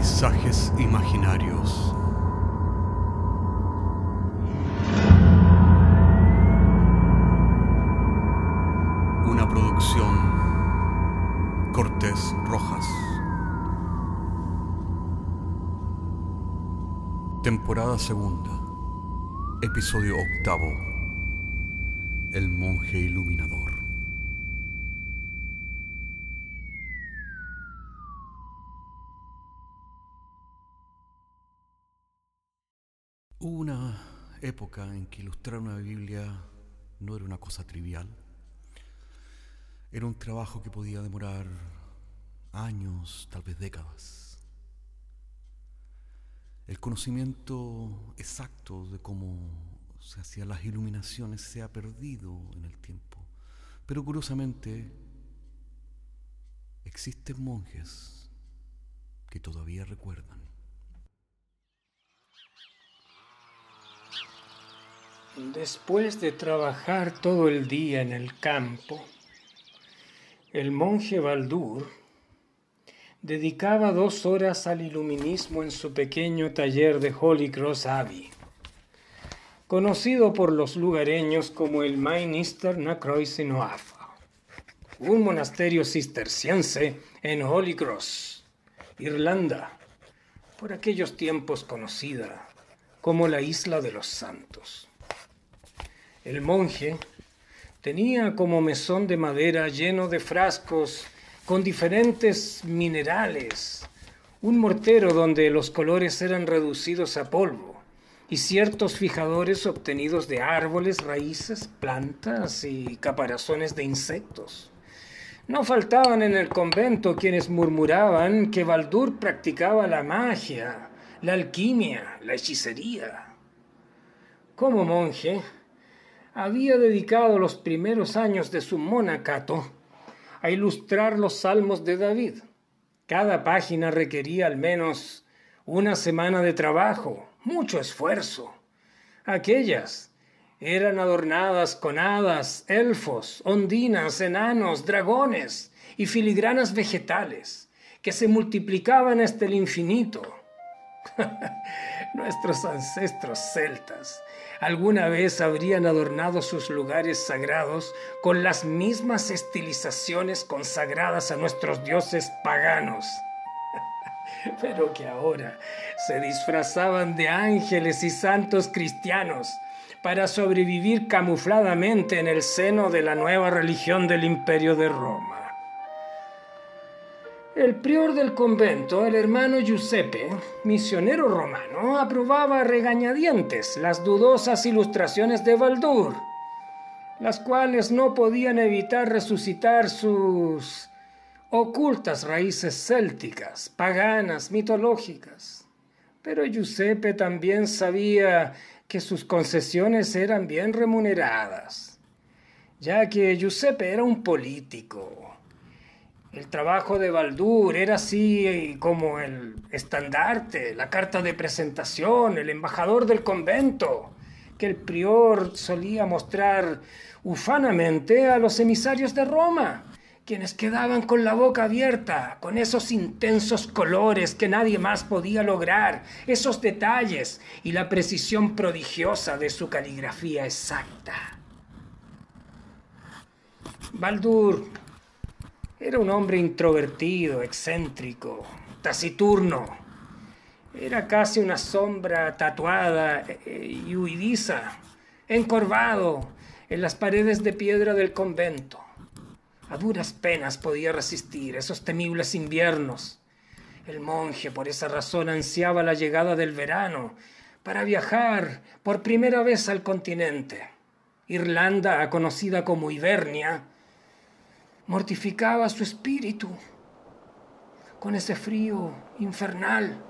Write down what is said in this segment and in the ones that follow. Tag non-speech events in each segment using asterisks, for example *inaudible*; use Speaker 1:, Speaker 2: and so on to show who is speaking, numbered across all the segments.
Speaker 1: Paisajes imaginarios. Una producción Cortés Rojas. Temporada segunda. Episodio octavo. El monje iluminador. Hubo una época en que ilustrar una Biblia no era una cosa trivial. Era un trabajo que podía demorar años, tal vez décadas. El conocimiento exacto de cómo se hacían las iluminaciones se ha perdido en el tiempo. Pero curiosamente existen monjes que todavía recuerdan.
Speaker 2: Después de trabajar todo el día en el campo, el monje Baldur dedicaba dos horas al iluminismo en su pequeño taller de Holy Cross Abbey, conocido por los lugareños como el Minister Nakroisinoafa, un monasterio cisterciense en Holy Cross, Irlanda, por aquellos tiempos conocida como la Isla de los Santos. El monje tenía como mesón de madera lleno de frascos con diferentes minerales, un mortero donde los colores eran reducidos a polvo y ciertos fijadores obtenidos de árboles, raíces, plantas y caparazones de insectos. No faltaban en el convento quienes murmuraban que Baldur practicaba la magia, la alquimia, la hechicería. Como monje, había dedicado los primeros años de su monacato a ilustrar los salmos de David. Cada página requería al menos una semana de trabajo, mucho esfuerzo. Aquellas eran adornadas con hadas, elfos, ondinas, enanos, dragones y filigranas vegetales que se multiplicaban hasta el infinito. *laughs* Nuestros ancestros celtas alguna vez habrían adornado sus lugares sagrados con las mismas estilizaciones consagradas a nuestros dioses paganos. *laughs* Pero que ahora se disfrazaban de ángeles y santos cristianos para sobrevivir camufladamente en el seno de la nueva religión del imperio de Roma. El prior del convento, el hermano Giuseppe, misionero romano, aprobaba a regañadientes las dudosas ilustraciones de Baldur, las cuales no podían evitar resucitar sus ocultas raíces célticas, paganas, mitológicas. Pero Giuseppe también sabía que sus concesiones eran bien remuneradas, ya que Giuseppe era un político el trabajo de Baldur era así como el estandarte, la carta de presentación, el embajador del convento, que el prior solía mostrar ufanamente a los emisarios de Roma, quienes quedaban con la boca abierta, con esos intensos colores que nadie más podía lograr, esos detalles y la precisión prodigiosa de su caligrafía exacta. Baldur era un hombre introvertido, excéntrico, taciturno. Era casi una sombra tatuada eh, y huidiza, encorvado en las paredes de piedra del convento. A duras penas podía resistir esos temibles inviernos. El monje por esa razón ansiaba la llegada del verano para viajar por primera vez al continente. Irlanda, conocida como Hibernia, mortificaba su espíritu con ese frío infernal,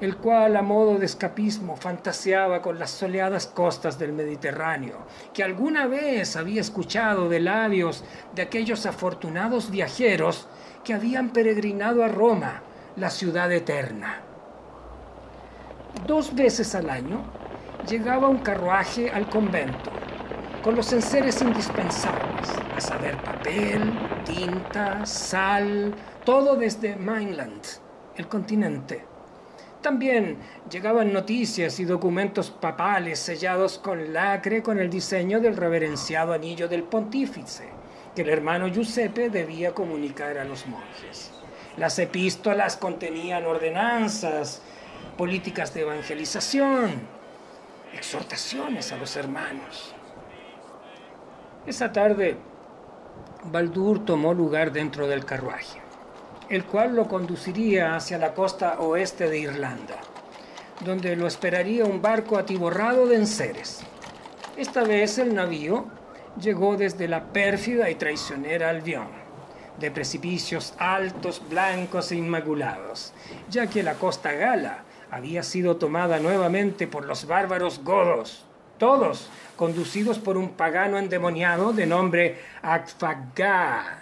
Speaker 2: el cual a modo de escapismo fantaseaba con las soleadas costas del Mediterráneo, que alguna vez había escuchado de labios de aquellos afortunados viajeros que habían peregrinado a Roma, la ciudad eterna. Dos veces al año llegaba un carruaje al convento con los enseres indispensables, a saber, papel, tinta, sal, todo desde Mainland, el continente, También llegaban noticias y documentos papales sellados con lacre con el diseño del reverenciado anillo del pontífice, que el hermano Giuseppe debía comunicar a los monjes. Las epístolas contenían ordenanzas, políticas de evangelización, exhortaciones a los hermanos. Esa tarde, Baldur tomó lugar dentro del carruaje el cual lo conduciría hacia la costa oeste de Irlanda, donde lo esperaría un barco atiborrado de enseres. Esta vez el navío llegó desde la pérfida y traicionera Albión, de precipicios altos, blancos e inmaculados, ya que la costa gala había sido tomada nuevamente por los bárbaros godos, todos conducidos por un pagano endemoniado de nombre Akfagar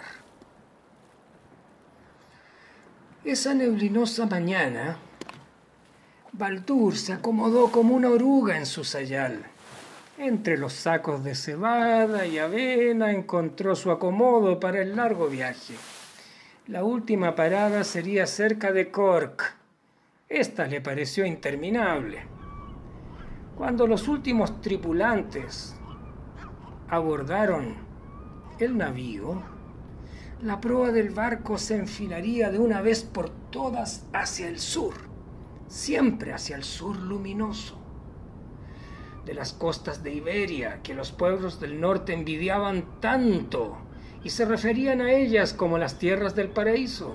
Speaker 2: Esa neblinosa mañana, Baldur se acomodó como una oruga en su sayal. Entre los sacos de cebada y avena encontró su acomodo para el largo viaje. La última parada sería cerca de Cork. Esta le pareció interminable. Cuando los últimos tripulantes abordaron el navío, la proa del barco se enfilaría de una vez por todas hacia el sur, siempre hacia el sur luminoso. De las costas de Iberia, que los pueblos del norte envidiaban tanto y se referían a ellas como las tierras del paraíso.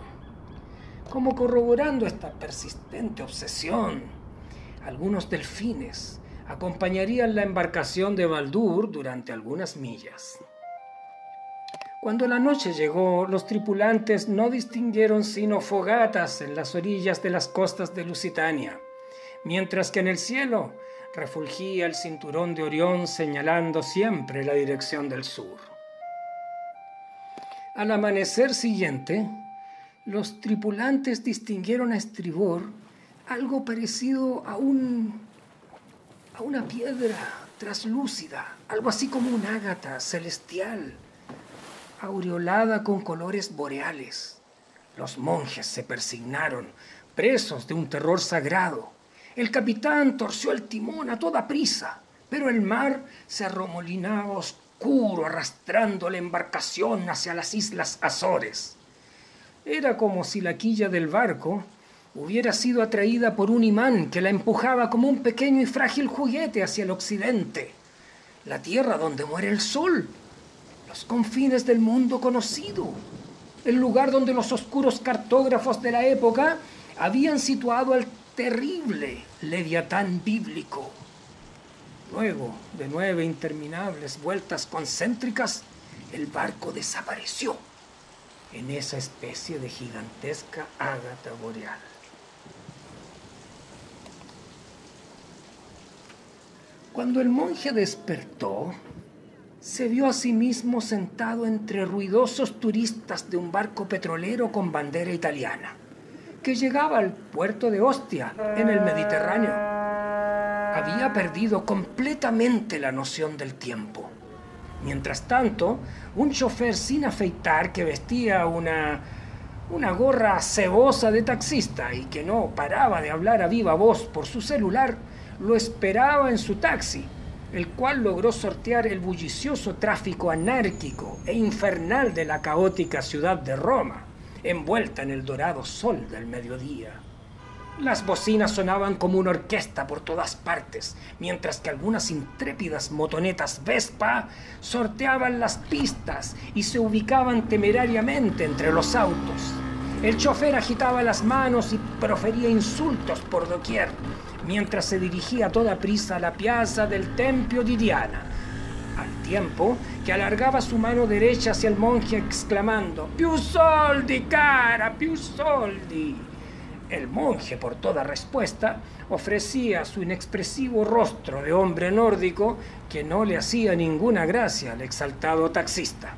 Speaker 2: Como corroborando esta persistente obsesión, algunos delfines acompañarían la embarcación de Baldur durante algunas millas. Cuando la noche llegó, los tripulantes no distinguieron sino fogatas en las orillas de las costas de Lusitania, mientras que en el cielo refulgía el cinturón de Orión señalando siempre la dirección del sur. Al amanecer siguiente, los tripulantes distinguieron a estribor algo parecido a un a una piedra traslúcida, algo así como un ágata celestial aureolada con colores boreales. Los monjes se persignaron, presos de un terror sagrado. El capitán torció el timón a toda prisa, pero el mar se arromolinaba oscuro, arrastrando la embarcación hacia las islas Azores. Era como si la quilla del barco hubiera sido atraída por un imán que la empujaba como un pequeño y frágil juguete hacia el occidente, la tierra donde muere el sol los confines del mundo conocido, el lugar donde los oscuros cartógrafos de la época habían situado al terrible leviatán bíblico. Luego de nueve interminables vueltas concéntricas, el barco desapareció en esa especie de gigantesca ágata boreal. Cuando el monje despertó, se vio a sí mismo sentado entre ruidosos turistas de un barco petrolero con bandera italiana, que llegaba al puerto de Ostia, en el Mediterráneo. Había perdido completamente la noción del tiempo. Mientras tanto, un chofer sin afeitar que vestía una, una gorra cebosa de taxista y que no paraba de hablar a viva voz por su celular, lo esperaba en su taxi el cual logró sortear el bullicioso tráfico anárquico e infernal de la caótica ciudad de Roma, envuelta en el dorado sol del mediodía. Las bocinas sonaban como una orquesta por todas partes, mientras que algunas intrépidas motonetas Vespa sorteaban las pistas y se ubicaban temerariamente entre los autos. El chofer agitaba las manos y profería insultos por doquier, mientras se dirigía a toda prisa a la piazza del Tempio di Diana, al tiempo que alargaba su mano derecha hacia el monje exclamando, Più soldi, cara, più soldi. El monje, por toda respuesta, ofrecía su inexpresivo rostro de hombre nórdico que no le hacía ninguna gracia al exaltado taxista.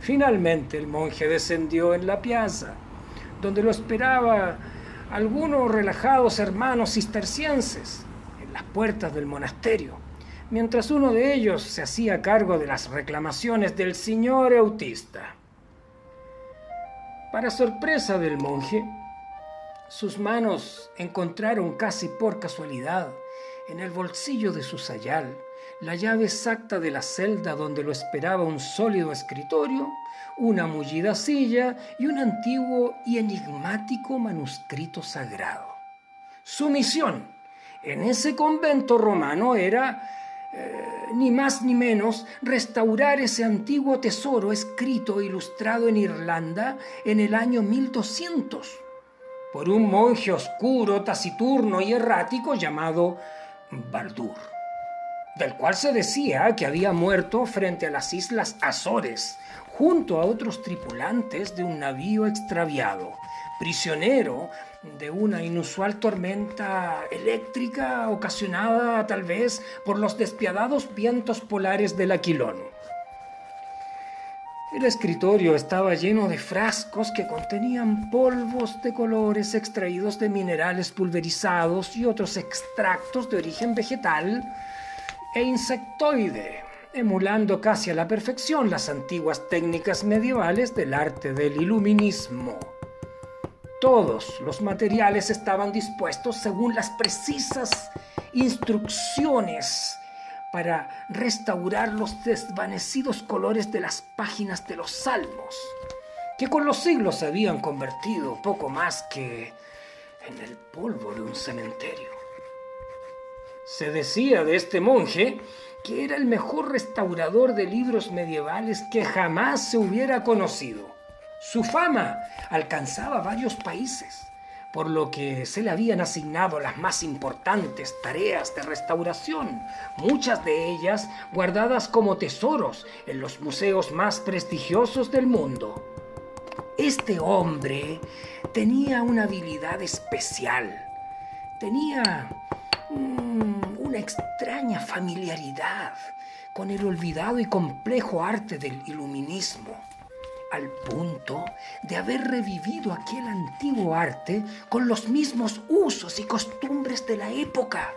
Speaker 2: Finalmente el monje descendió en la piazza, donde lo esperaba algunos relajados hermanos cistercienses en las puertas del monasterio, mientras uno de ellos se hacía cargo de las reclamaciones del señor autista. Para sorpresa del monje, Sus manos encontraron casi por casualidad en el bolsillo de su sayal la llave exacta de la celda donde lo esperaba un sólido escritorio, una mullida silla y un antiguo y enigmático manuscrito sagrado. Su misión en ese convento romano era, eh, ni más ni menos, restaurar ese antiguo tesoro escrito e ilustrado en Irlanda en el año 1200 por un monje oscuro, taciturno y errático llamado Baldur del cual se decía que había muerto frente a las islas Azores, junto a otros tripulantes de un navío extraviado, prisionero de una inusual tormenta eléctrica ocasionada tal vez por los despiadados vientos polares del Aquilón. El escritorio estaba lleno de frascos que contenían polvos de colores extraídos de minerales pulverizados y otros extractos de origen vegetal e insectoide, emulando casi a la perfección las antiguas técnicas medievales del arte del iluminismo. Todos los materiales estaban dispuestos según las precisas instrucciones para restaurar los desvanecidos colores de las páginas de los salmos, que con los siglos se habían convertido poco más que en el polvo de un cementerio. Se decía de este monje que era el mejor restaurador de libros medievales que jamás se hubiera conocido. Su fama alcanzaba varios países, por lo que se le habían asignado las más importantes tareas de restauración, muchas de ellas guardadas como tesoros en los museos más prestigiosos del mundo. Este hombre tenía una habilidad especial. Tenía una extraña familiaridad con el olvidado y complejo arte del iluminismo, al punto de haber revivido aquel antiguo arte con los mismos usos y costumbres de la época,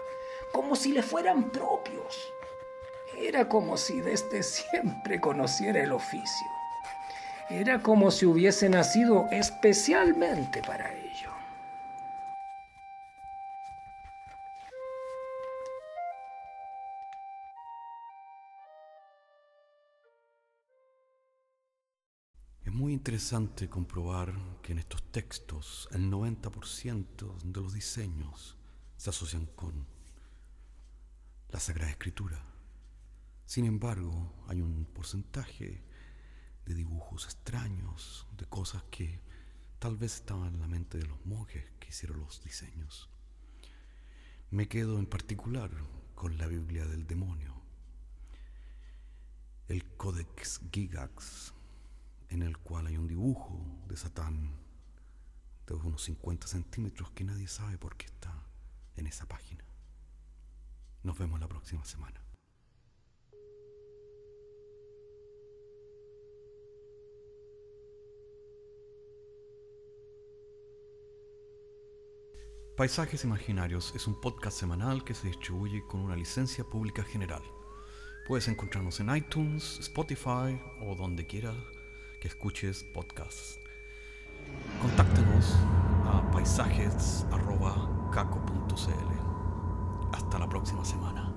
Speaker 2: como si le fueran propios. Era como si desde siempre conociera el oficio. Era como si hubiese nacido especialmente para ello.
Speaker 1: Interesante comprobar que en estos textos el 90% de los diseños se asocian con la Sagrada Escritura. Sin embargo, hay un porcentaje de dibujos extraños, de cosas que tal vez estaban en la mente de los monjes que hicieron los diseños. Me quedo en particular con la Biblia del demonio, el Codex Gigax en el cual hay un dibujo de Satán de unos 50 centímetros que nadie sabe por qué está en esa página. Nos vemos la próxima semana. Paisajes Imaginarios es un podcast semanal que se distribuye con una licencia pública general. Puedes encontrarnos en iTunes, Spotify o donde quieras que escuches podcasts. Contáctenos a paisajes.caco.cl. Hasta la próxima semana.